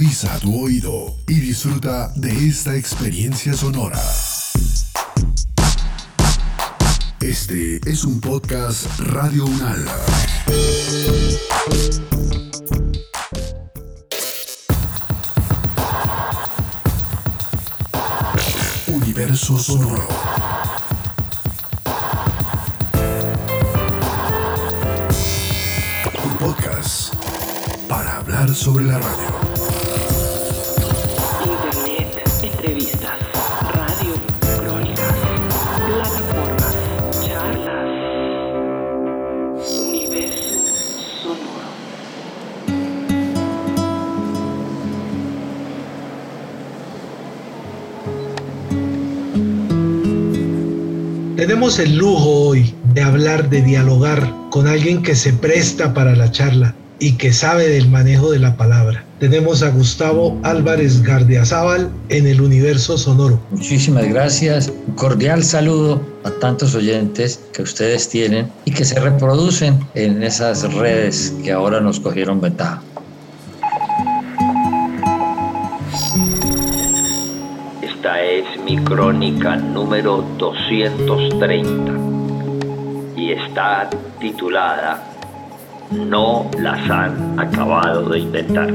Agudiza tu oído y disfruta de esta experiencia sonora. Este es un podcast Radio Unal. Universo Sonoro. Un podcast para hablar sobre la radio. Tenemos el lujo hoy de hablar, de dialogar con alguien que se presta para la charla y que sabe del manejo de la palabra. Tenemos a Gustavo Álvarez Gardiazabal en el universo sonoro. Muchísimas gracias. Un cordial saludo a tantos oyentes que ustedes tienen y que se reproducen en esas redes que ahora nos cogieron ventaja. Mi crónica número 230 y está titulada No las han acabado de inventar.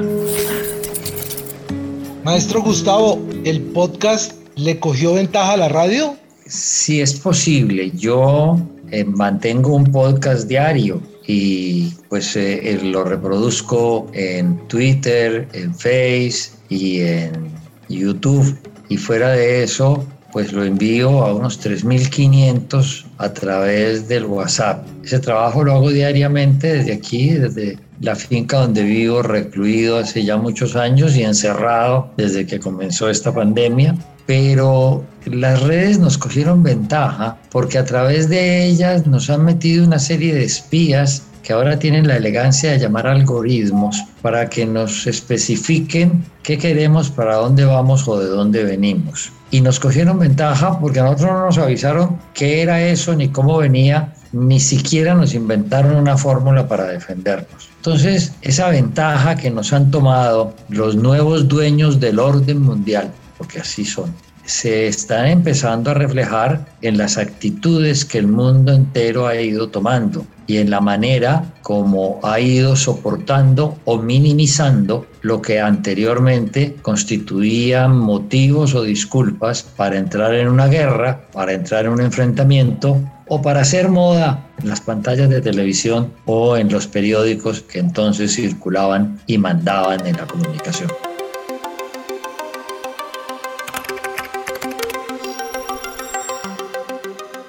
Maestro Gustavo, ¿el podcast le cogió ventaja a la radio? Si es posible, yo eh, mantengo un podcast diario y pues eh, eh, lo reproduzco en Twitter, en Face y en YouTube. Y fuera de eso, pues lo envío a unos 3.500 a través del WhatsApp. Ese trabajo lo hago diariamente desde aquí, desde la finca donde vivo, recluido hace ya muchos años y encerrado desde que comenzó esta pandemia. Pero las redes nos cogieron ventaja porque a través de ellas nos han metido una serie de espías que ahora tienen la elegancia de llamar algoritmos para que nos especifiquen qué queremos, para dónde vamos o de dónde venimos. Y nos cogieron ventaja porque a nosotros no nos avisaron qué era eso ni cómo venía, ni siquiera nos inventaron una fórmula para defendernos. Entonces, esa ventaja que nos han tomado los nuevos dueños del orden mundial, porque así son, se están empezando a reflejar en las actitudes que el mundo entero ha ido tomando y en la manera como ha ido soportando o minimizando lo que anteriormente constituían motivos o disculpas para entrar en una guerra, para entrar en un enfrentamiento o para hacer moda en las pantallas de televisión o en los periódicos que entonces circulaban y mandaban en la comunicación.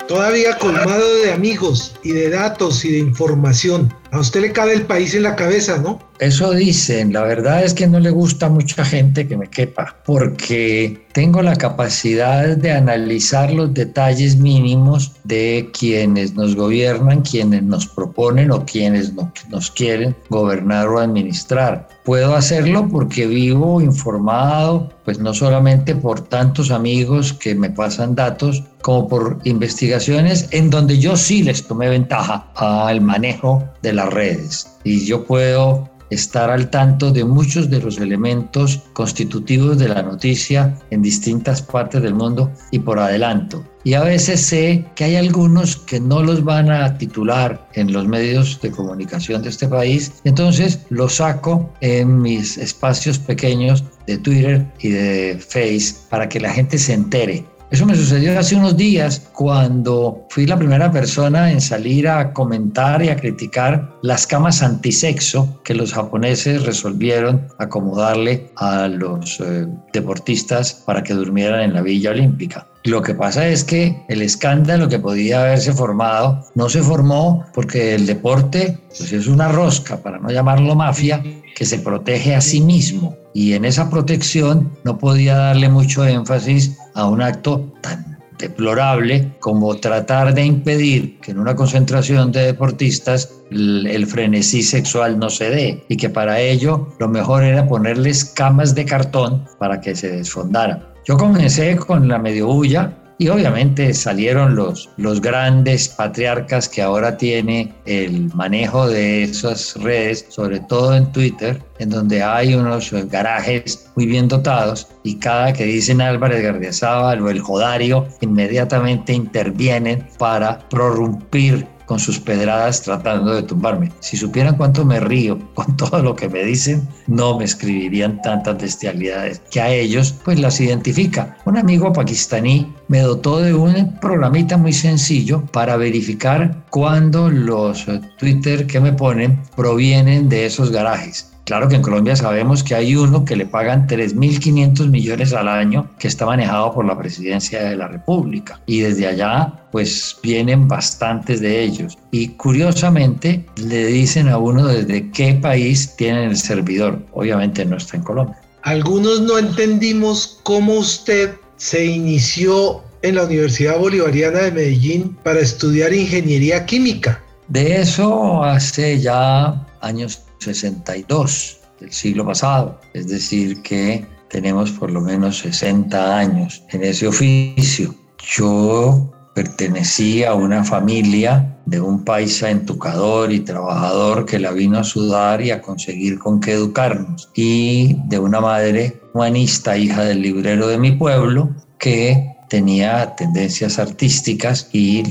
Todavía colmado de amigos y de datos y de información. A usted le cabe el país en la cabeza, ¿no? Eso dicen, la verdad es que no le gusta a mucha gente que me quepa, porque tengo la capacidad de analizar los detalles mínimos de quienes nos gobiernan, quienes nos proponen o quienes no- nos quieren gobernar o administrar. Puedo hacerlo porque vivo informado, pues no solamente por tantos amigos que me pasan datos, como por investigaciones en donde yo sí les tomé ventaja al manejo de redes. Y yo puedo estar al tanto de muchos de los elementos constitutivos de la noticia en distintas partes del mundo y por adelanto. Y a veces sé que hay algunos que no los van a titular en los medios de comunicación de este país, entonces los saco en mis espacios pequeños de Twitter y de Face para que la gente se entere eso me sucedió hace unos días cuando fui la primera persona en salir a comentar y a criticar las camas antisexo que los japoneses resolvieron acomodarle a los eh, deportistas para que durmieran en la Villa Olímpica. Lo que pasa es que el escándalo que podía haberse formado no se formó porque el deporte pues es una rosca, para no llamarlo mafia, que se protege a sí mismo. Y en esa protección no podía darle mucho énfasis a un acto tan deplorable como tratar de impedir que en una concentración de deportistas el, frenesí sexual no se dé y que para ello lo mejor era ponerles camas de cartón para que se desfondaran. Yo comencé con la medio bulla Y obviamente salieron los, los grandes patriarcas que ahora tiene el manejo de esas redes, sobre todo en Twitter, en donde hay unos garajes muy bien dotados y cada que dicen Álvarez Gardiazabal o el Jodario, inmediatamente intervienen para prorrumpir con sus pedradas tratando de tumbarme. Si supieran cuánto me río con todo lo que me dicen, no me escribirían tantas bestialidades que a ellos pues las identifica. Un amigo pakistaní me dotó de un programita muy sencillo para verificar cuándo los Twitter que me ponen provienen de esos garajes. Claro que en Colombia sabemos que hay uno que le pagan 3.500 millones al año que está manejado por la presidencia de la República. Y desde allá pues vienen bastantes de ellos. Y curiosamente le dicen a uno desde qué país tienen el servidor. Obviamente no está en Colombia. Algunos no entendimos cómo usted se inició en la Universidad Bolivariana de Medellín para estudiar ingeniería química. De eso hace ya años 62 del siglo pasado, es decir, que tenemos por lo menos 60 años en ese oficio. Yo pertenecí a una familia de un paisa entucador y trabajador que la vino a sudar y a conseguir con qué educarnos, y de una madre humanista, hija del librero de mi pueblo, que tenía tendencias artísticas y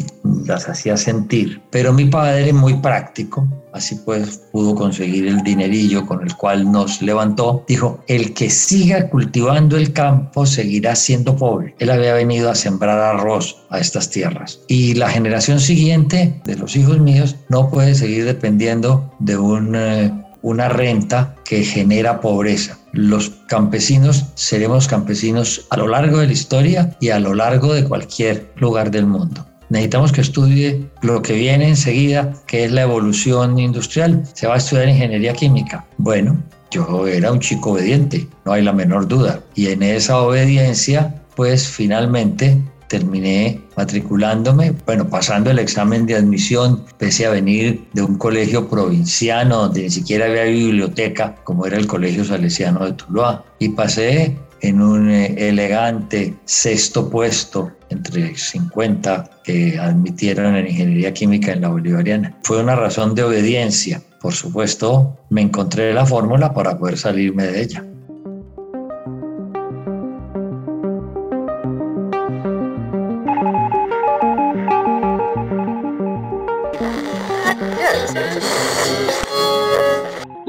las hacía sentir. Pero mi padre, muy práctico, así pues pudo conseguir el dinerillo con el cual nos levantó, dijo, el que siga cultivando el campo seguirá siendo pobre. Él había venido a sembrar arroz a estas tierras. Y la generación siguiente de los hijos míos no puede seguir dependiendo de un... Eh, una renta que genera pobreza. Los campesinos seremos campesinos a lo largo de la historia y a lo largo de cualquier lugar del mundo. Necesitamos que estudie lo que viene enseguida, que es la evolución industrial. Se va a estudiar ingeniería química. Bueno, yo era un chico obediente, no hay la menor duda. Y en esa obediencia, pues finalmente terminé matriculándome, bueno, pasando el examen de admisión, pese a venir de un colegio provinciano donde ni siquiera había biblioteca, como era el Colegio Salesiano de Tuluá, y pasé en un eh, elegante sexto puesto entre 50 que admitieron en ingeniería química en la Bolivariana. Fue una razón de obediencia. Por supuesto, me encontré la fórmula para poder salirme de ella.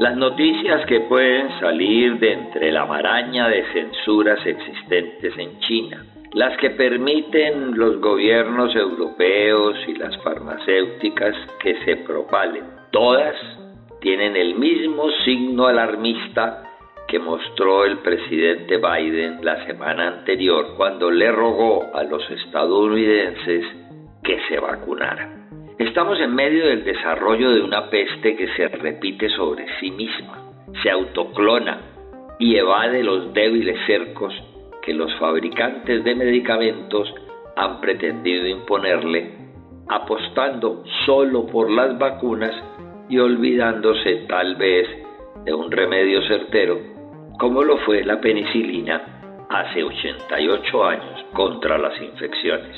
Las noticias que pueden salir de entre la maraña de censuras existentes en China, las que permiten los gobiernos europeos y las farmacéuticas que se propalen, todas tienen el mismo signo alarmista que mostró el presidente Biden la semana anterior cuando le rogó a los estadounidenses que se vacunaran. Estamos en medio del desarrollo de una peste que se repite sobre sí misma, se autoclona y evade los débiles cercos que los fabricantes de medicamentos han pretendido imponerle, apostando solo por las vacunas y olvidándose tal vez de un remedio certero, como lo fue la penicilina hace 88 años contra las infecciones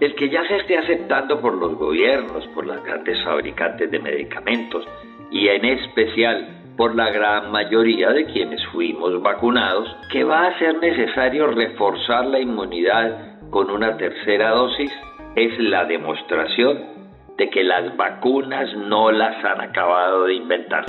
el que ya se esté aceptando por los gobiernos, por las grandes fabricantes de medicamentos y en especial por la gran mayoría de quienes fuimos vacunados, que va a ser necesario reforzar la inmunidad con una tercera dosis, es la demostración de que las vacunas no las han acabado de inventar.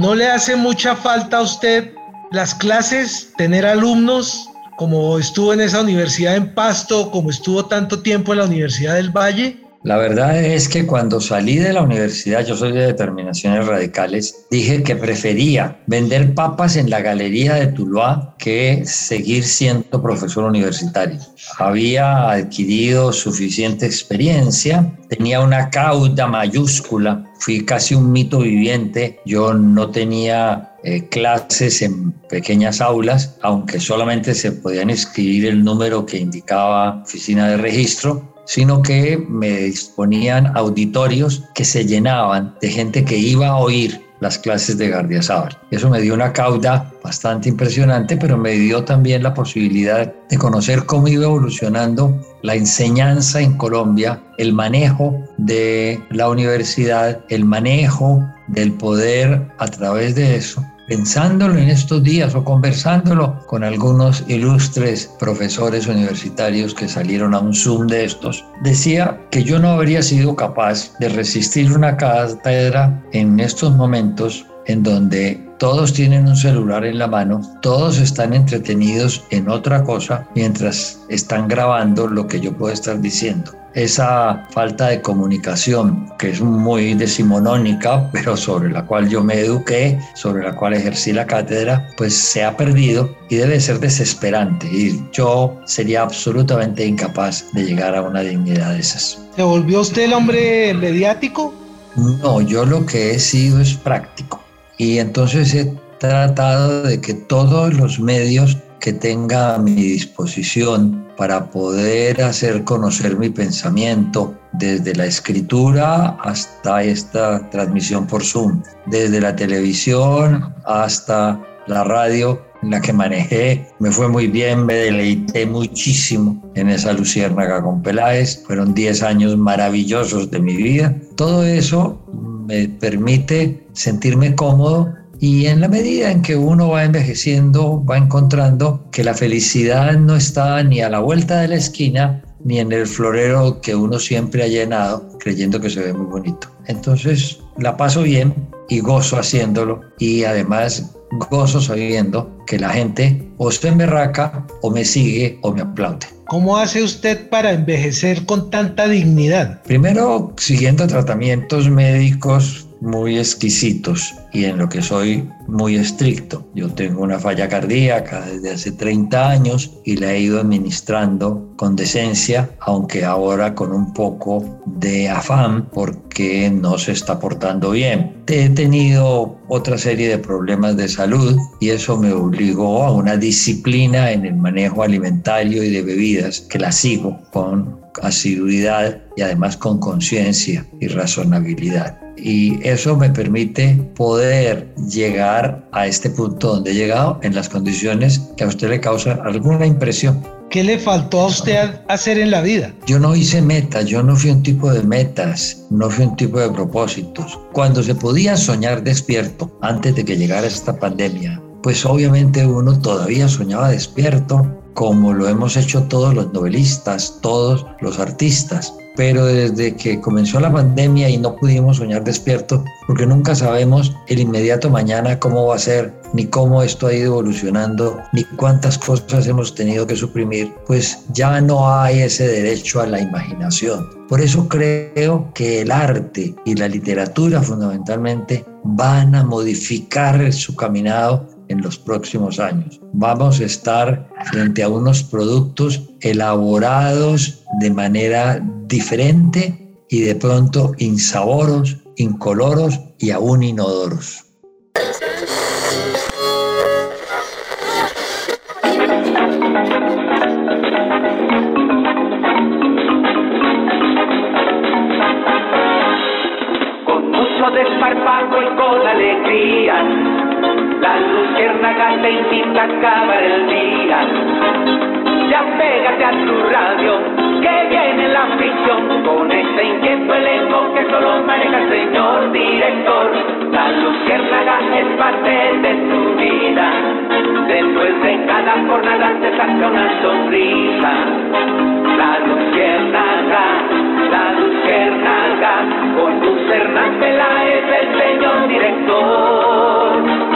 ¿No le hace mucha falta a usted las clases, tener alumnos, como estuvo en esa universidad en Pasto, como estuvo tanto tiempo en la Universidad del Valle? La verdad es que cuando salí de la universidad, yo soy de determinaciones radicales, dije que prefería vender papas en la galería de Tuluá que seguir siendo profesor universitario. Había adquirido suficiente experiencia, tenía una cauda mayúscula, fui casi un mito viviente, yo no tenía eh, clases en pequeñas aulas, aunque solamente se podían escribir el número que indicaba oficina de registro, sino que me disponían auditorios que se llenaban de gente que iba a oír las clases de Gardiazabal. Eso me dio una cauda bastante impresionante, pero me dio también la posibilidad de conocer cómo iba evolucionando la enseñanza en Colombia, el manejo de la universidad, el manejo del poder a través de eso pensándolo en estos días o conversándolo con algunos ilustres profesores universitarios que salieron a un Zoom de estos, decía que yo no habría sido capaz de resistir una cátedra en estos momentos en donde todos tienen un celular en la mano, todos están entretenidos en otra cosa mientras están grabando lo que yo puedo estar diciendo esa falta de comunicación que es muy decimonónica, pero sobre la cual yo me eduqué, sobre la cual ejercí la cátedra, pues se ha perdido y debe ser desesperante. Y yo sería absolutamente incapaz de llegar a una dignidad de esas. ¿Se volvió usted el hombre mediático? No, yo lo que he sido es práctico. Y entonces he tratado de que todos los medios que tenga a mi disposición para poder hacer conocer mi pensamiento desde la escritura hasta esta transmisión por Zoom, desde la televisión hasta la radio en la que manejé, me fue muy bien, me deleité muchísimo en esa luciérnaga con Peláez, fueron 10 años maravillosos de mi vida. Todo eso me permite sentirme cómodo y en la medida en que uno va envejeciendo, va encontrando que la felicidad no está ni a la vuelta de la esquina, ni en el florero que uno siempre ha llenado, creyendo que se ve muy bonito. Entonces la paso bien y gozo haciéndolo y además gozo sabiendo que la gente o se emberraca o me sigue o me aplaude. ¿Cómo hace usted para envejecer con tanta dignidad? Primero, siguiendo tratamientos médicos muy exquisitos y en lo que soy muy estricto. Yo tengo una falla cardíaca desde hace 30 años y la he ido administrando con decencia, aunque ahora con un poco de afán porque no se está portando bien. He tenido otra serie de problemas de salud y eso me obligó a una disciplina en el manejo alimentario y de bebidas que la sigo con asiduidad y además con conciencia y razonabilidad y eso me permite poder llegar a este punto donde he llegado en las condiciones que a usted le causa alguna impresión. ¿Qué le faltó a usted hacer en la vida? Yo no hice metas, yo no fui un tipo de metas, no fui un tipo de propósitos. Cuando se podía soñar despierto, antes de que llegara esta pandemia, pues obviamente uno todavía soñaba despierto, como lo hemos hecho todos los novelistas, todos los artistas pero desde que comenzó la pandemia y no pudimos soñar despierto, porque nunca sabemos el inmediato mañana cómo va a ser, ni cómo esto ha ido evolucionando, ni cuántas cosas hemos tenido que suprimir, pues ya no hay ese derecho a la imaginación. Por eso creo que el arte y la literatura fundamentalmente van a modificar su caminado en los próximos años. Vamos a estar frente a unos productos elaborados de manera diferente y de pronto insaboros, incoloros y aún inodoros. Con mucho desparpajo y con alegría la luciérnaga te invita a acabar el día. Ya pégate a tu radio, que viene la ficción con ese inquieto elenco que solo maneja el señor director. La luciérnaga es parte de tu vida. Después de cada jornada te saca una sonrisa. La luciérnaga, la luciérnaga, con luz Hernández es el señor director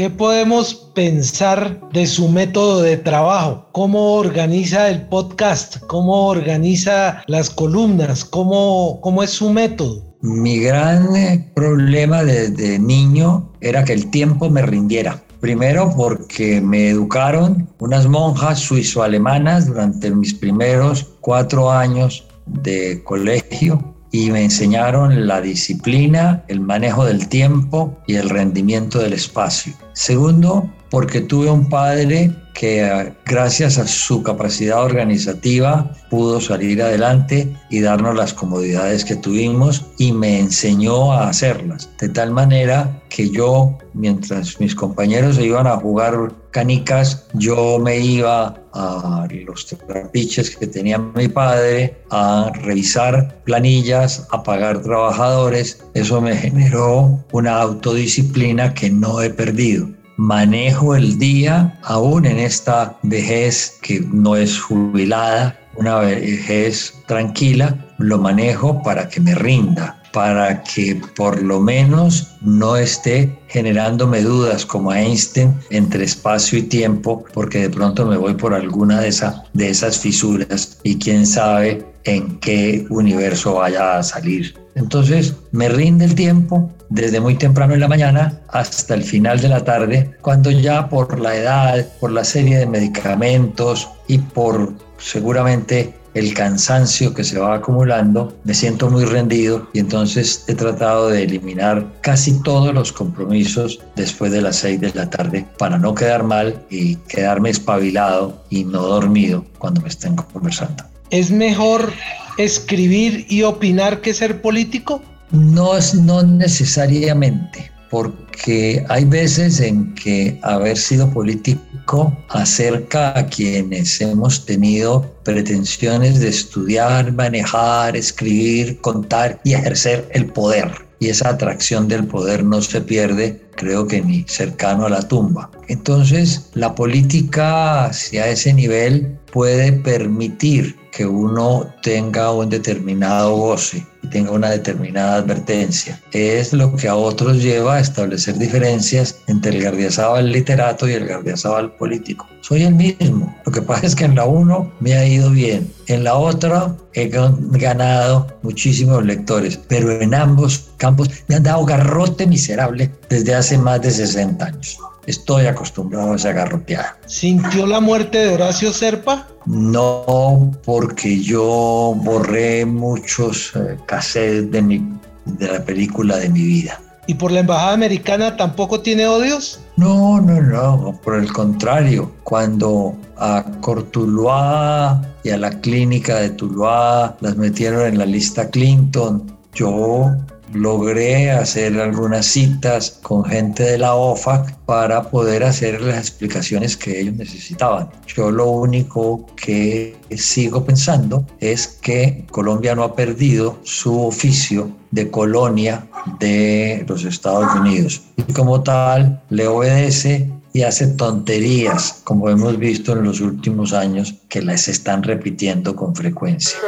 ¿Qué podemos pensar de su método de trabajo? ¿Cómo organiza el podcast? ¿Cómo organiza las columnas? ¿Cómo, cómo es su método? Mi gran eh, problema desde niño era que el tiempo me rindiera. Primero porque me educaron unas monjas suizo-alemanas durante mis primeros cuatro años de colegio y me enseñaron la disciplina, el manejo del tiempo y el rendimiento del espacio. Segundo, porque tuve un padre que gracias a su capacidad organizativa pudo salir adelante y darnos las comodidades que tuvimos y me enseñó a hacerlas. De tal manera que yo, mientras mis compañeros se iban a jugar canicas, yo me iba a los trapiches que tenía mi padre, a revisar planillas, a pagar trabajadores. Eso me generó una autodisciplina que no he perdido manejo el día aún en esta vejez que no es jubilada, una vejez tranquila, lo manejo para que me rinda, para que por lo menos no esté generándome dudas como Einstein entre espacio y tiempo, porque de pronto me voy por alguna de, de esas fisuras y quién sabe en qué universo vaya a salir. Entonces me rinde el tiempo desde muy temprano en la mañana hasta el final de la tarde, cuando ya por la edad, por la serie de medicamentos y por seguramente el cansancio que se va acumulando, me siento muy rendido y entonces he tratado de eliminar casi todos los compromisos después de las seis de la tarde para no quedar mal y quedarme espabilado y no dormido cuando me estén conversando. ¿Es mejor escribir y opinar que ser político? No, es, no necesariamente, porque hay veces en que haber sido político acerca a quienes hemos tenido pretensiones de estudiar, manejar, escribir, contar y ejercer el poder. Y esa atracción del poder no se pierde, creo que ni cercano a la tumba. Entonces, la política hacia ese nivel puede permitir que uno tenga un determinado goce tenga una determinada advertencia. Es lo que a otros lleva a establecer diferencias entre el Gardiazabal literato y el Gardiazabal político. Soy el mismo. Lo que pasa es que en la uno me ha ido bien, en la otra he ganado muchísimos lectores, pero en ambos campos me han dado garrote miserable desde hace más de 60 años estoy acostumbrado a esa garroteada. ¿Sintió la muerte de Horacio Serpa? No, porque yo borré muchos eh, cassettes de, mi, de la película de mi vida. ¿Y por la embajada americana tampoco tiene odios? No, no, no, por el contrario, cuando a Cortuluá y a la clínica de Tuluá las metieron en la lista Clinton, yo logré hacer algunas citas con gente de la OFAC para poder hacer las explicaciones que ellos necesitaban. Yo lo único que sigo pensando es que Colombia no ha perdido su oficio de colonia de los Estados Unidos y como tal le obedece y hace tonterías, como hemos visto en los últimos años, que las están repitiendo con frecuencia.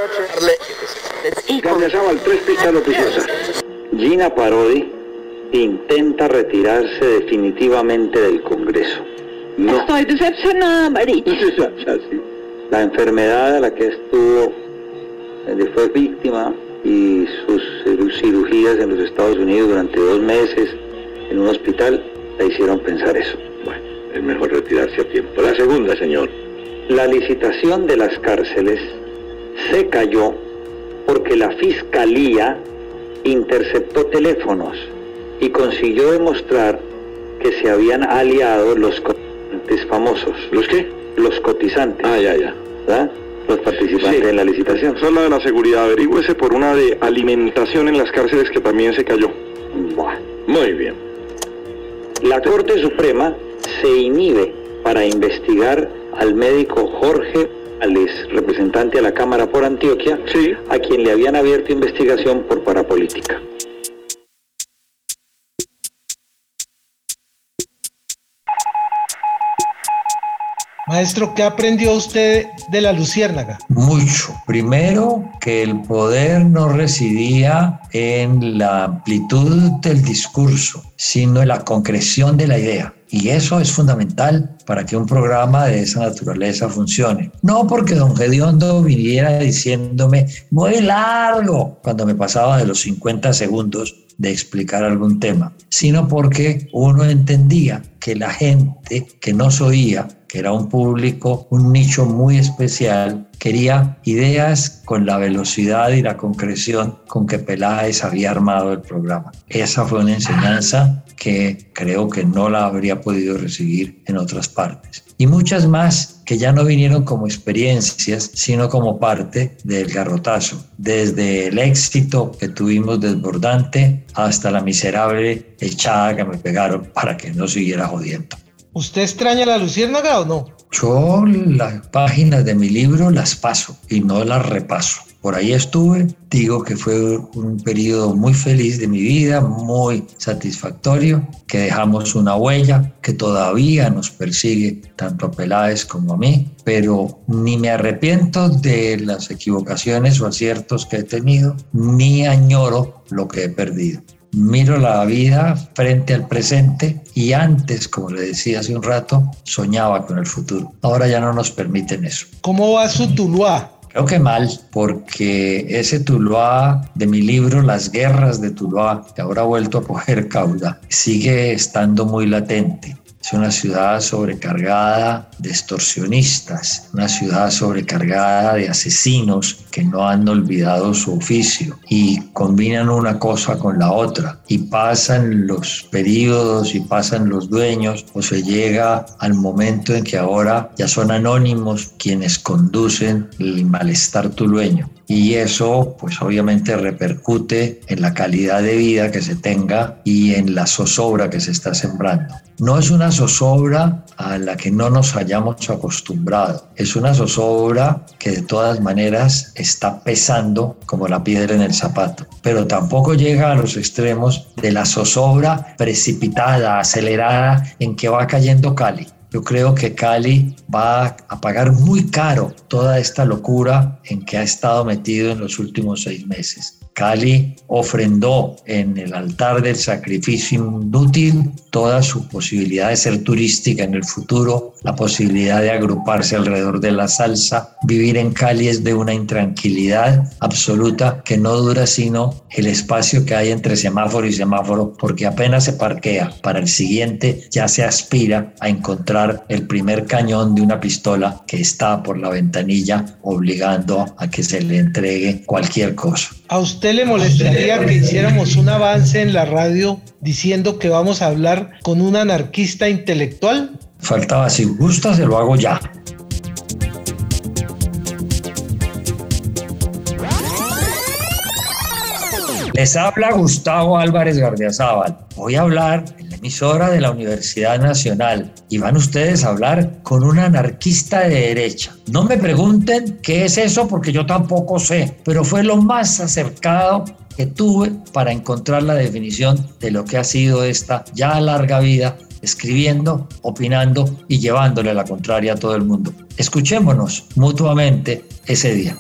Gina Parodi intenta retirarse definitivamente del Congreso. No. Estoy decepcionada, María. La enfermedad a la que estuvo, eh, fue víctima y sus cirugías en los Estados Unidos durante dos meses en un hospital le hicieron pensar eso. Bueno, es mejor retirarse a tiempo. La segunda, señor. La licitación de las cárceles se cayó porque la fiscalía interceptó teléfonos y consiguió demostrar que se habían aliado los cotizantes famosos. ¿Los qué? Los cotizantes. Ah, ya, ya. Los participantes en la licitación. Esa la de la seguridad. Averígüese por una de alimentación en las cárceles que también se cayó. Muy bien. La Corte Suprema se inhibe para investigar al médico Jorge representante a la Cámara por Antioquia, sí. a quien le habían abierto investigación por parapolítica. Maestro, ¿qué aprendió usted de la luciérnaga? Mucho. Primero, que el poder no residía en la amplitud del discurso, sino en la concreción de la idea. Y eso es fundamental para que un programa de esa naturaleza funcione. No porque don Gediondo viniera diciéndome muy largo cuando me pasaba de los 50 segundos de explicar algún tema, sino porque uno entendía que la gente que nos oía, que era un público, un nicho muy especial, quería ideas con la velocidad y la concreción con que Peláez había armado el programa. Esa fue una enseñanza que creo que no la habría podido recibir en otras partes. Y muchas más que ya no vinieron como experiencias, sino como parte del garrotazo, desde el éxito que tuvimos desbordante hasta la miserable echada que me pegaron para que no siguiera jodiendo. ¿Usted extraña la luciérnaga o no? Yo las páginas de mi libro las paso y no las repaso. Por ahí estuve, digo que fue un periodo muy feliz de mi vida, muy satisfactorio, que dejamos una huella que todavía nos persigue tanto a Peláez como a mí, pero ni me arrepiento de las equivocaciones o aciertos que he tenido, ni añoro lo que he perdido miro la vida frente al presente y antes, como le decía hace un rato, soñaba con el futuro. Ahora ya no nos permiten eso. ¿Cómo va su Tuluá? Creo que mal, porque ese Tuluá de mi libro, Las guerras de Tuluá, que ahora ha vuelto a coger cauda, sigue estando muy latente. Es una ciudad sobrecargada de extorsionistas, una ciudad sobrecargada de asesinos que no han olvidado su oficio y combinan una cosa con la otra y pasan los periodos y pasan los dueños o se llega al momento en que ahora ya son anónimos quienes conducen el malestar tulueño y eso pues obviamente repercute en la calidad de vida que se tenga y en la zozobra que se está sembrando. No es una zozobra a la que no nos hayamos acostumbrado, es una zozobra que de todas maneras está pesando como la piedra en el zapato, pero tampoco llega a los extremos de la zozobra precipitada, acelerada en que va cayendo Cali. Yo creo que Cali va a pagar muy caro toda esta locura en que ha estado metido en los últimos seis meses. Cali ofrendó en el altar del sacrificio inútil toda su posibilidad de ser turística en el futuro, la posibilidad de agruparse alrededor de la salsa. Vivir en Cali es de una intranquilidad absoluta que no dura sino el espacio que hay entre semáforo y semáforo, porque apenas se parquea para el siguiente ya se aspira a encontrar el primer cañón de una pistola que está por la ventanilla obligando a que se le entregue cualquier cosa. ¿A usted le molestaría que hiciéramos un avance en la radio diciendo que vamos a hablar con un anarquista intelectual? Faltaba, si gusta, se lo hago ya. Les habla Gustavo Álvarez Gardiazabal. Voy a hablar emisora de la Universidad Nacional y van ustedes a hablar con un anarquista de derecha. No me pregunten qué es eso porque yo tampoco sé, pero fue lo más acercado que tuve para encontrar la definición de lo que ha sido esta ya larga vida escribiendo, opinando y llevándole la contraria a todo el mundo. Escuchémonos mutuamente ese día.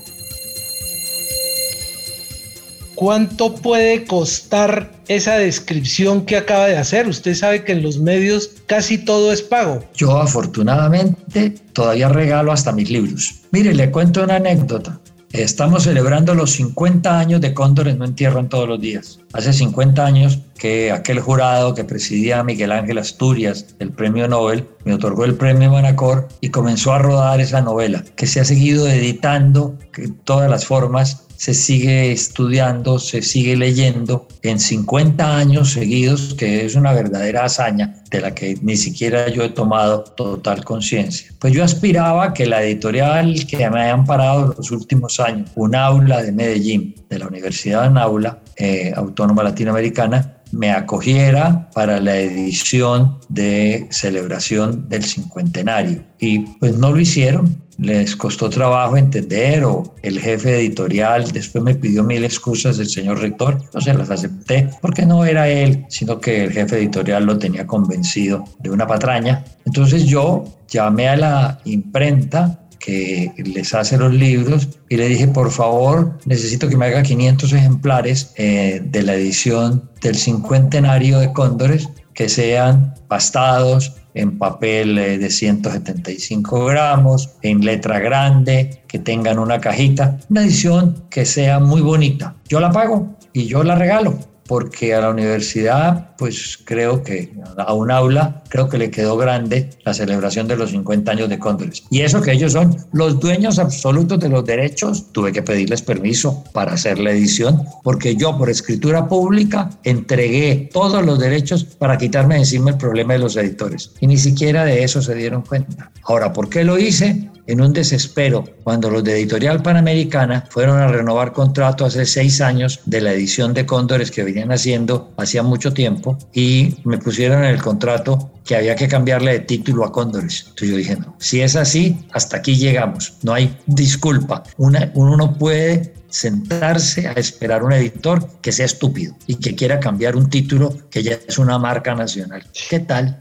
¿Cuánto puede costar esa descripción que acaba de hacer? Usted sabe que en los medios casi todo es pago. Yo afortunadamente todavía regalo hasta mis libros. Mire, le cuento una anécdota. Estamos celebrando los 50 años de Cóndores no entierran todos los días. Hace 50 años que aquel jurado que presidía Miguel Ángel Asturias, el premio Nobel, me otorgó el premio Manacor y comenzó a rodar esa novela, que se ha seguido editando en todas las formas se sigue estudiando, se sigue leyendo en 50 años seguidos, que es una verdadera hazaña de la que ni siquiera yo he tomado total conciencia. Pues yo aspiraba que la editorial que me hayan parado los últimos años, un aula de Medellín, de la Universidad de Aula eh, Autónoma Latinoamericana, me acogiera para la edición de celebración del cincuentenario. Y pues no lo hicieron, les costó trabajo entender o el jefe editorial después me pidió mil excusas del señor rector, no se las acepté porque no era él, sino que el jefe editorial lo tenía convencido de una patraña. Entonces yo llamé a la imprenta que les hace los libros y le dije, por favor, necesito que me haga 500 ejemplares eh, de la edición del cincuentenario de Cóndores que sean pastados en papel eh, de 175 gramos, en letra grande, que tengan una cajita, una edición que sea muy bonita. Yo la pago y yo la regalo. Porque a la universidad, pues creo que a un aula, creo que le quedó grande la celebración de los 50 años de Cóndores. Y eso que ellos son los dueños absolutos de los derechos, tuve que pedirles permiso para hacer la edición, porque yo por escritura pública entregué todos los derechos para quitarme encima el problema de los editores. Y ni siquiera de eso se dieron cuenta. Ahora, ¿por qué lo hice? En un desespero cuando los de Editorial Panamericana fueron a renovar contrato hace seis años de la edición de Cóndores que venían haciendo hacía mucho tiempo y me pusieron en el contrato que había que cambiarle de título a Cóndores. Entonces yo dije, no, si es así, hasta aquí llegamos, no hay disculpa. uno no puede sentarse a esperar un editor que sea estúpido y que quiera cambiar un título que ya es una marca nacional. ¿Qué tal?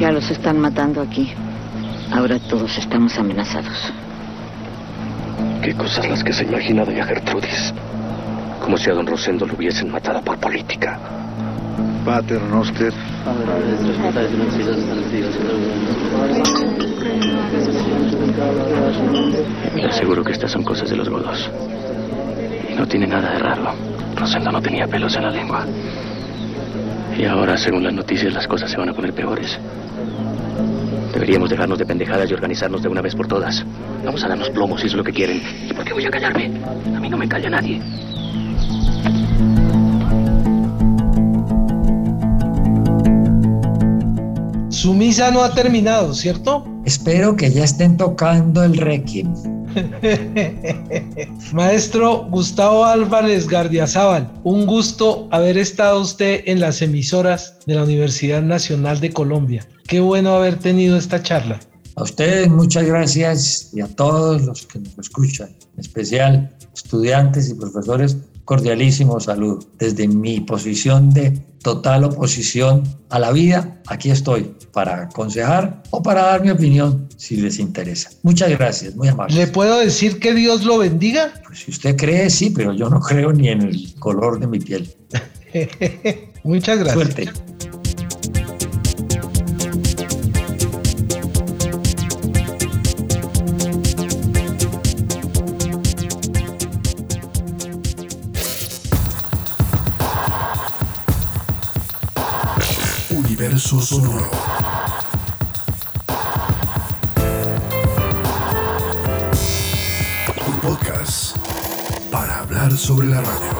Ya los están matando aquí. Ahora todos estamos amenazados. Qué cosas las que se imagina doña Gertrudis. Como si a don Rosendo lo hubiesen matado por política. Pater Noster. Le aseguro que estas son cosas de los godos. Y no tiene nada de raro. Rosendo no tenía pelos en la lengua. Y ahora, según las noticias, las cosas se van a poner peores. Deberíamos dejarnos de pendejadas y organizarnos de una vez por todas. Vamos a darnos plomos si es lo que quieren. ¿Y por qué voy a callarme? A mí no me calla nadie. Su misa no ha terminado, ¿cierto? Espero que ya estén tocando el requiem. Maestro Gustavo Álvarez Gardiazabal, un gusto haber estado usted en las emisoras de la Universidad Nacional de Colombia. Qué bueno haber tenido esta charla. A ustedes muchas gracias y a todos los que nos escuchan, en especial estudiantes y profesores, cordialísimo saludo. Desde mi posición de total oposición a la vida, aquí estoy para aconsejar o para dar mi opinión si les interesa. Muchas gracias, muy amable. ¿Le puedo decir que Dios lo bendiga? Pues si usted cree, sí, pero yo no creo ni en el color de mi piel. Muchas gracias. Suerte. Universo sonoro. Un podcast para hablar sobre la radio.